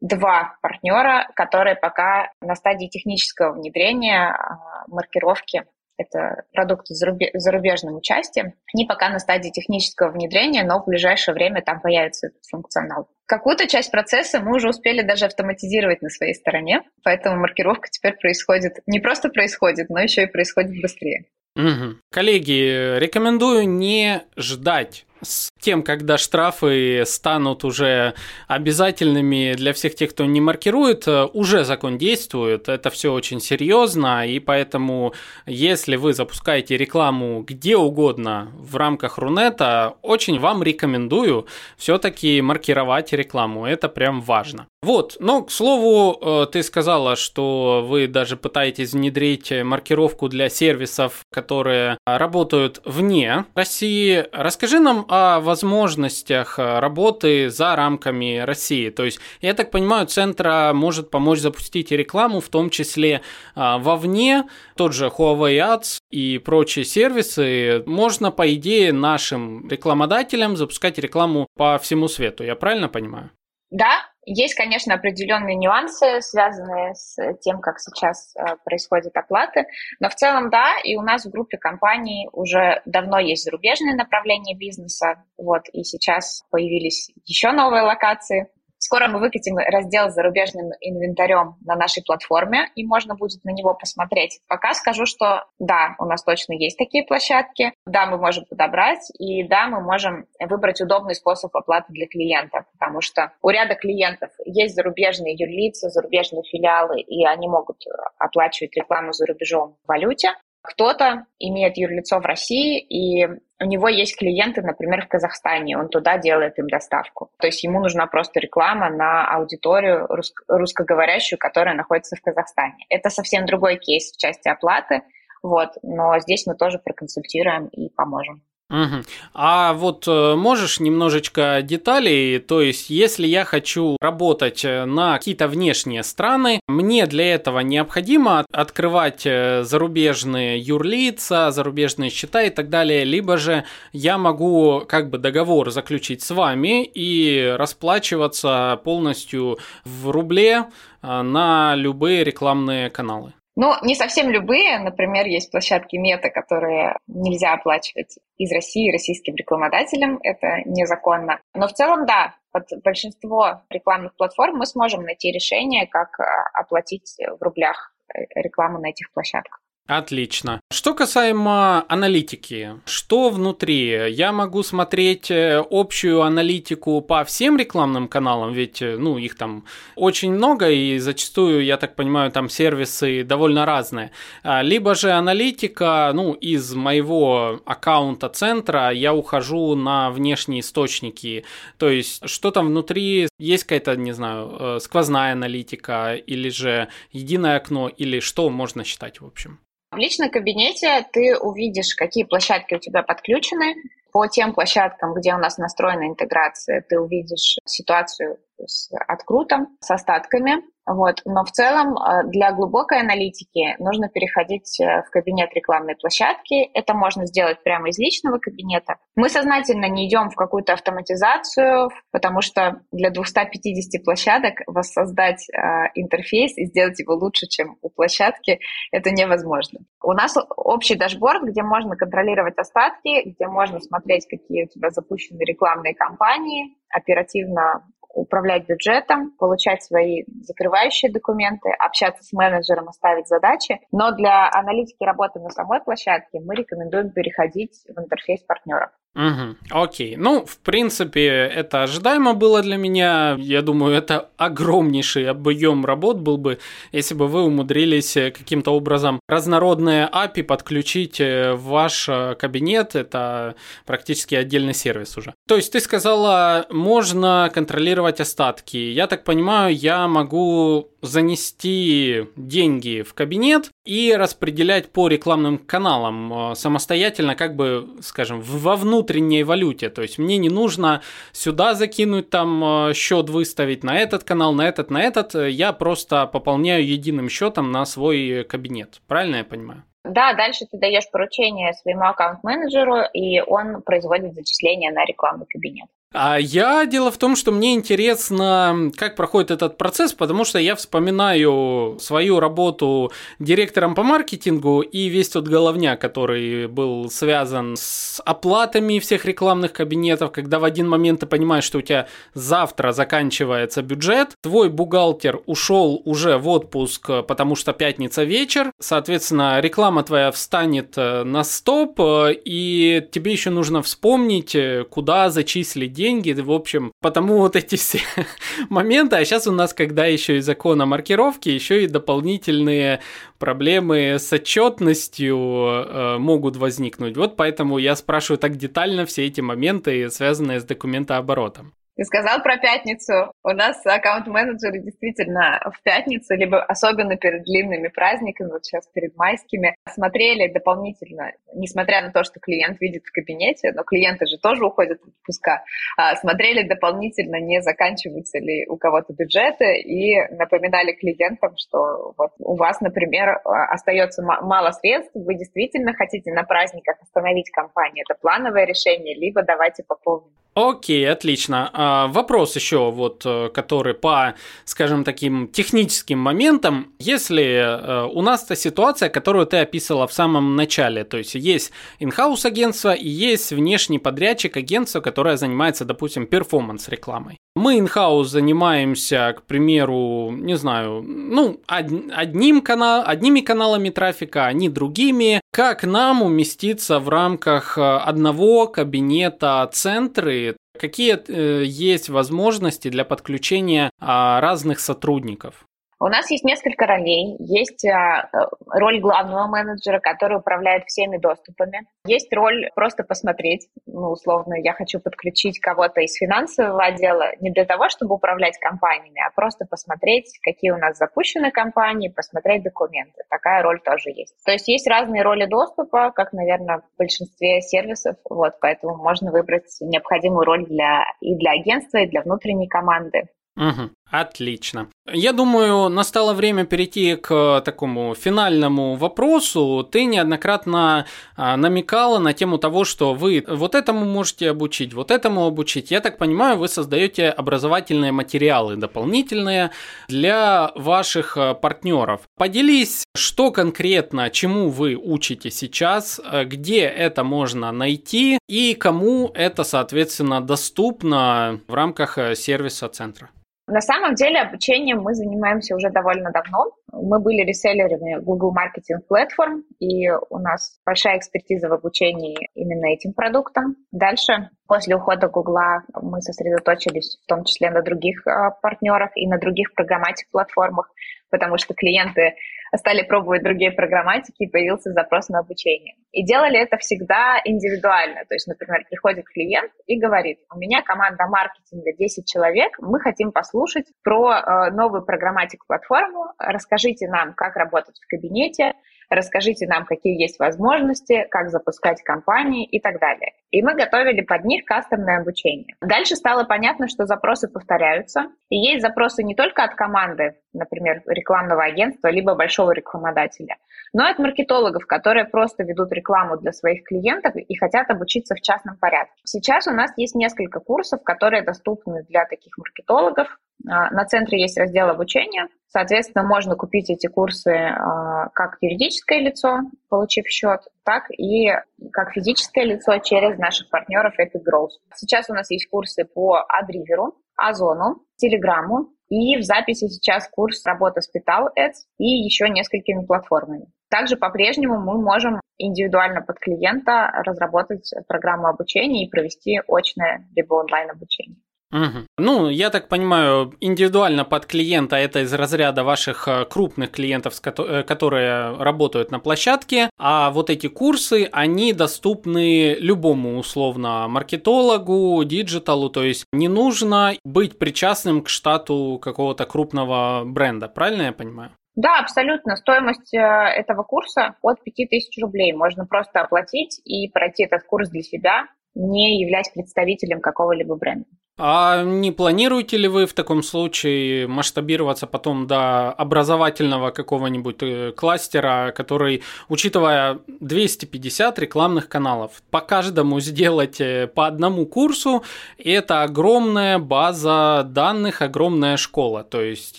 два партнера, которые пока на стадии технического внедрения а, маркировки это продукты с зарубежным участием. Они пока на стадии технического внедрения, но в ближайшее время там появится этот функционал. Какую-то часть процесса мы уже успели даже автоматизировать на своей стороне, поэтому маркировка теперь происходит, не просто происходит, но еще и происходит быстрее. Угу. Коллеги, рекомендую не ждать с тем, когда штрафы станут уже обязательными для всех тех, кто не маркирует, уже закон действует. Это все очень серьезно, и поэтому, если вы запускаете рекламу где угодно в рамках Рунета, очень вам рекомендую все-таки маркировать рекламу. Это прям важно. Вот, но, к слову, э, ты сказала, что вы даже пытаетесь внедрить маркировку для сервисов, которые работают вне России. Расскажи нам о возможностях работы за рамками России. То есть, я так понимаю, центра может помочь запустить рекламу, в том числе э, вовне, тот же Huawei Ads и прочие сервисы. Можно, по идее, нашим рекламодателям запускать рекламу по всему свету. Я правильно понимаю? Да, есть, конечно, определенные нюансы, связанные с тем, как сейчас э, происходят оплаты, но в целом да, и у нас в группе компаний уже давно есть зарубежные направления бизнеса, вот, и сейчас появились еще новые локации, Скоро мы выкатим раздел с зарубежным инвентарем на нашей платформе, и можно будет на него посмотреть. Пока скажу, что да, у нас точно есть такие площадки, да, мы можем подобрать, и да, мы можем выбрать удобный способ оплаты для клиента, потому что у ряда клиентов есть зарубежные юрлицы, зарубежные филиалы, и они могут оплачивать рекламу за рубежом в валюте, кто-то имеет юрлицо в России, и у него есть клиенты, например, в Казахстане, он туда делает им доставку. То есть ему нужна просто реклама на аудиторию рус- русскоговорящую, которая находится в Казахстане. Это совсем другой кейс в части оплаты, вот, но здесь мы тоже проконсультируем и поможем. Угу. А вот э, можешь немножечко деталей, то есть если я хочу работать э, на какие-то внешние страны, мне для этого необходимо открывать э, зарубежные юрлица, зарубежные счета и так далее, либо же я могу как бы договор заключить с вами и расплачиваться полностью в рубле на любые рекламные каналы. Ну, не совсем любые. Например, есть площадки мета, которые нельзя оплачивать из России российским рекламодателям. Это незаконно. Но в целом, да, под большинство рекламных платформ мы сможем найти решение, как а, оплатить в рублях э, рекламу на этих площадках. Отлично. Что касаемо аналитики, что внутри? Я могу смотреть э, общую аналитику по всем рекламным каналам, ведь, э, ну, их там очень много, и зачастую, я так понимаю, там сервисы довольно разные. А, либо же аналитика, ну, из моего аккаунта центра я ухожу на внешние источники, то есть что там внутри, есть какая-то, не знаю, э, сквозная аналитика, или же единое окно, или что можно считать, в общем? В личном кабинете ты увидишь, какие площадки у тебя подключены. По тем площадкам, где у нас настроена интеграция, ты увидишь ситуацию с открутом, с остатками. Вот. Но в целом э, для глубокой аналитики нужно переходить э, в кабинет рекламной площадки. Это можно сделать прямо из личного кабинета. Мы сознательно не идем в какую-то автоматизацию, потому что для 250 площадок воссоздать э, интерфейс и сделать его лучше, чем у площадки, это невозможно. У нас общий дашборд, где можно контролировать остатки, где можно смотреть, какие у тебя запущены рекламные кампании, оперативно управлять бюджетом, получать свои закрывающие документы, общаться с менеджером и ставить задачи. Но для аналитики работы на самой площадке мы рекомендуем переходить в интерфейс партнеров. Угу, окей. Ну, в принципе, это ожидаемо было для меня. Я думаю, это огромнейший объем работ был бы, если бы вы умудрились э, каким-то образом разнородные API подключить э, в ваш э, кабинет. Это практически отдельный сервис уже. То есть ты сказала, можно контролировать остатки. Я так понимаю, я могу занести деньги в кабинет и распределять по рекламным каналам самостоятельно, как бы, скажем, во внутренней валюте. То есть мне не нужно сюда закинуть там э, счет выставить на этот канал, на этот, на этот. Я просто пополняю единым счетом на свой кабинет. Правильно я понимаю? Да, дальше ты даешь поручение своему аккаунт-менеджеру, и он производит зачисление на рекламный кабинет. А я дело в том, что мне интересно, как проходит этот процесс, потому что я вспоминаю свою работу директором по маркетингу и весь тот головня, который был связан с оплатами всех рекламных кабинетов, когда в один момент ты понимаешь, что у тебя завтра заканчивается бюджет, твой бухгалтер ушел уже в отпуск, потому что пятница вечер, соответственно, реклама твоя встанет э, на стоп, э, и тебе еще нужно вспомнить, э, куда зачислить деньги, в общем, потому вот эти все (laughs) моменты, а сейчас у нас, когда еще и закон о маркировке, еще и дополнительные проблемы с отчетностью э, могут возникнуть. Вот поэтому я спрашиваю так детально все эти моменты, связанные с документооборотом. Ты сказал про пятницу. У нас аккаунт-менеджеры действительно в пятницу, либо особенно перед длинными праздниками, вот сейчас перед майскими, смотрели дополнительно, несмотря на то, что клиент видит в кабинете, но клиенты же тоже уходят в отпуска, а, смотрели дополнительно, не заканчиваются ли у кого-то бюджеты, и напоминали клиентам, что вот у вас, например, остается мало средств, вы действительно хотите на праздниках остановить компанию, это плановое решение, либо давайте пополним. Окей, отлично. А, вопрос еще, вот, э, который по, скажем, таким техническим моментам. Если э, у нас та ситуация, которую ты описывала в самом начале, то есть есть in-house агентство и есть внешний подрядчик агентство, которое занимается, допустим, перформанс-рекламой. Мы in-house занимаемся, к примеру, не знаю, ну, одним канал, одними каналами трафика, а не другими. Как нам уместиться в рамках э, одного кабинета центры? Какие э, есть возможности для подключения э, разных сотрудников? У нас есть несколько ролей. Есть а, э, роль главного менеджера, который управляет всеми доступами. Есть роль просто посмотреть, ну, условно, я хочу подключить кого-то из финансового отдела не для того, чтобы управлять компаниями, а просто посмотреть, какие у нас запущены компании, посмотреть документы. Такая роль тоже есть. То есть есть разные роли доступа, как, наверное, в большинстве сервисов. Вот, поэтому можно выбрать необходимую роль для, и для агентства, и для внутренней команды. Угу. Отлично. Я думаю, настало время перейти к такому финальному вопросу. Ты неоднократно а, намекала на тему того, что вы вот этому можете обучить, вот этому обучить. Я так понимаю, вы создаете образовательные материалы дополнительные для ваших а, партнеров. Поделись, что конкретно, чему вы учите сейчас, а, где это можно найти и кому это, соответственно, доступно в рамках сервиса центра. На самом деле обучением мы занимаемся уже довольно давно. Мы были реселлерами Google Marketing Platform, и у нас большая экспертиза в обучении именно этим продуктом. Дальше, после ухода Google, мы сосредоточились в том числе на других а, партнерах и на других программатик-платформах, потому что клиенты стали пробовать другие программатики, и появился запрос на обучение. И делали это всегда индивидуально. То есть, например, приходит клиент и говорит, у меня команда маркетинга 10 человек, мы хотим послушать про э, новую программатик-платформу, расскажите нам, как работать в кабинете, расскажите нам, какие есть возможности, как запускать компании и так далее. И мы готовили под них кастомное обучение. Дальше стало понятно, что запросы повторяются, и есть запросы не только от команды, например, рекламного агентства, либо большого рекламодателя, но и от маркетологов, которые просто ведут рекламу для своих клиентов и хотят обучиться в частном порядке. Сейчас у нас есть несколько курсов, которые доступны для таких маркетологов. А, на центре есть раздел обучения, Соответственно, можно купить эти курсы а, как юридическое лицо, получив счет, так и как физическое лицо через наших партнеров Epic Growth. Сейчас у нас есть курсы по Адриверу, Озону, Телеграмму, и в записи сейчас курс работы с Petal Ads и еще несколькими платформами. Также по-прежнему мы можем индивидуально под клиента разработать программу обучения и провести очное либо онлайн обучение. Угу. Ну, я так понимаю, индивидуально под клиента это из разряда ваших э, крупных клиентов, э, которые работают на площадке, а вот эти курсы, они доступны любому условно маркетологу, диджиталу, то есть не нужно быть причастным к штату какого-то крупного бренда, правильно я понимаю? Да, абсолютно. Стоимость э, этого курса от 5000 рублей. Можно просто оплатить и пройти этот курс для себя, не являясь представителем какого-либо бренда. А не планируете ли вы в таком случае масштабироваться потом до образовательного какого-нибудь э, кластера, который, учитывая 250 рекламных каналов, по каждому сделать э, по одному курсу, это огромная база данных, огромная школа. То есть,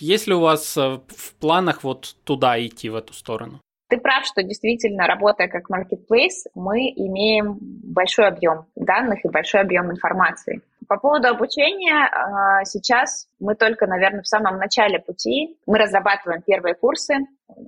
если у вас э, в планах вот туда идти, в эту сторону? Ты прав, что действительно, работая как marketplace, мы имеем большой объем данных и большой объем информации. По поводу обучения, а, сейчас мы только, наверное, в самом начале пути. Мы разрабатываем первые курсы,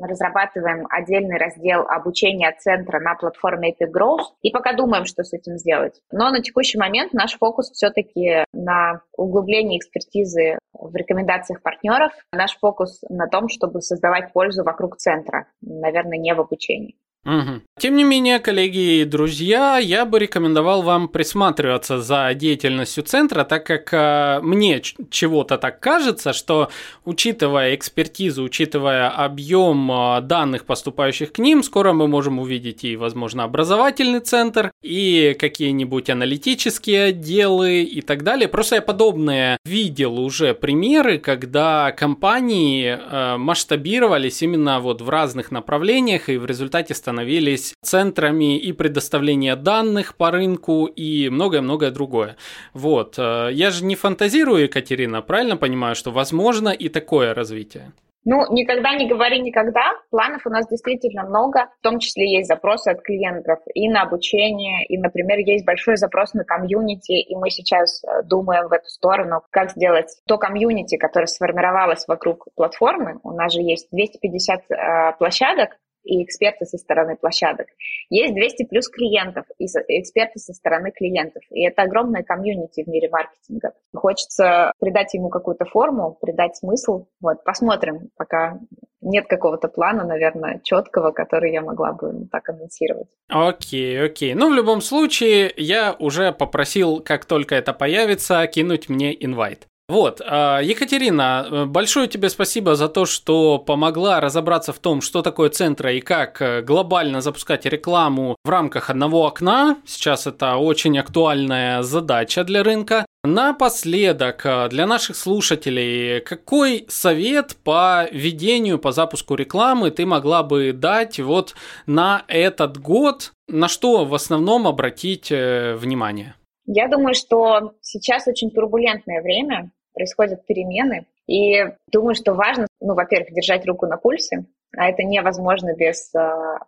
разрабатываем отдельный раздел обучения центра на платформе Epic Growth и пока думаем, что с этим сделать. Но на текущий момент наш фокус все-таки на углублении экспертизы в рекомендациях партнеров. Наш фокус на том, чтобы создавать пользу вокруг центра, наверное, не в обучении. Угу. Тем не менее, коллеги и друзья, я бы рекомендовал вам присматриваться за деятельностью центра, так как э, мне чего-то так кажется, что учитывая экспертизу, учитывая объем э, данных, поступающих к ним, скоро мы можем увидеть и, возможно, образовательный центр, и какие-нибудь аналитические отделы и так далее. Просто я подобные видел уже примеры, когда компании э, масштабировались именно вот в разных направлениях и в результате становились становились центрами и предоставления данных по рынку и многое-многое другое. Вот. Э, я же не фантазирую, Екатерина, правильно понимаю, что возможно и такое развитие? Ну, никогда не говори никогда. Планов у нас действительно много. В том числе есть запросы от клиентов и на обучение, и, например, есть большой запрос на комьюнити, и мы сейчас э, думаем в эту сторону, как сделать то комьюнити, которое сформировалось вокруг платформы. У нас же есть 250 э, площадок, и эксперты со стороны площадок. Есть 200 плюс клиентов и эксперты со стороны клиентов. И это огромная комьюнити в мире маркетинга. Хочется придать ему какую-то форму, придать смысл. Вот, посмотрим, пока нет какого-то плана, наверное, четкого, который я могла бы так анонсировать. Окей, окей. Ну, в любом случае, я уже попросил, как только это появится, кинуть мне инвайт. Вот, а, Екатерина, э, большое тебе спасибо за то, что помогла разобраться в том, что такое центра и как э, глобально запускать рекламу в рамках одного окна. Сейчас это очень актуальная задача для рынка. Напоследок, э, для наших слушателей, какой совет по ведению, по запуску рекламы ты могла бы дать вот на этот год? На что в основном обратить внимание? Я думаю, что сейчас очень турбулентное время, происходят перемены. И думаю, что важно, ну, во-первых, держать руку на пульсе, а это невозможно без э,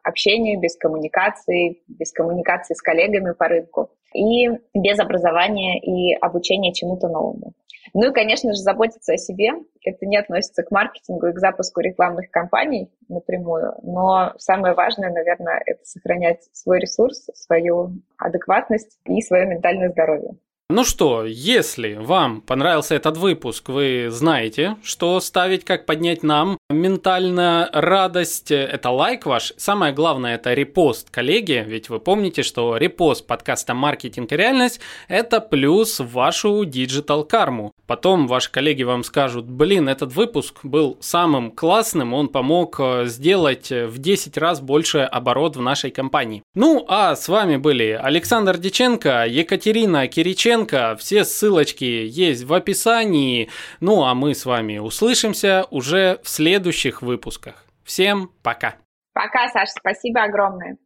общения, без коммуникации, без коммуникации с коллегами по рынку и без образования и обучения чему-то новому. Ну и, конечно же, заботиться о себе. Это не относится к маркетингу и к запуску рекламных кампаний напрямую, но самое важное, наверное, это сохранять свой ресурс, свою адекватность и свое ментальное здоровье. Ну что, если вам понравился этот выпуск, вы знаете, что ставить, как поднять нам ментально радость, это лайк ваш. Самое главное, это репост, коллеги, ведь вы помните, что репост подкаста «Маркетинг и реальность» – это плюс в вашу digital карму. Потом ваши коллеги вам скажут, блин, этот выпуск был самым классным, он помог э, сделать в 10 раз больше оборот в нашей компании. Ну, а с вами были Александр Диченко, Екатерина Кириченко. Все ссылочки есть в описании. Ну а мы с вами услышимся уже в следующих выпусках. Всем пока. Пока, Саша, спасибо огромное.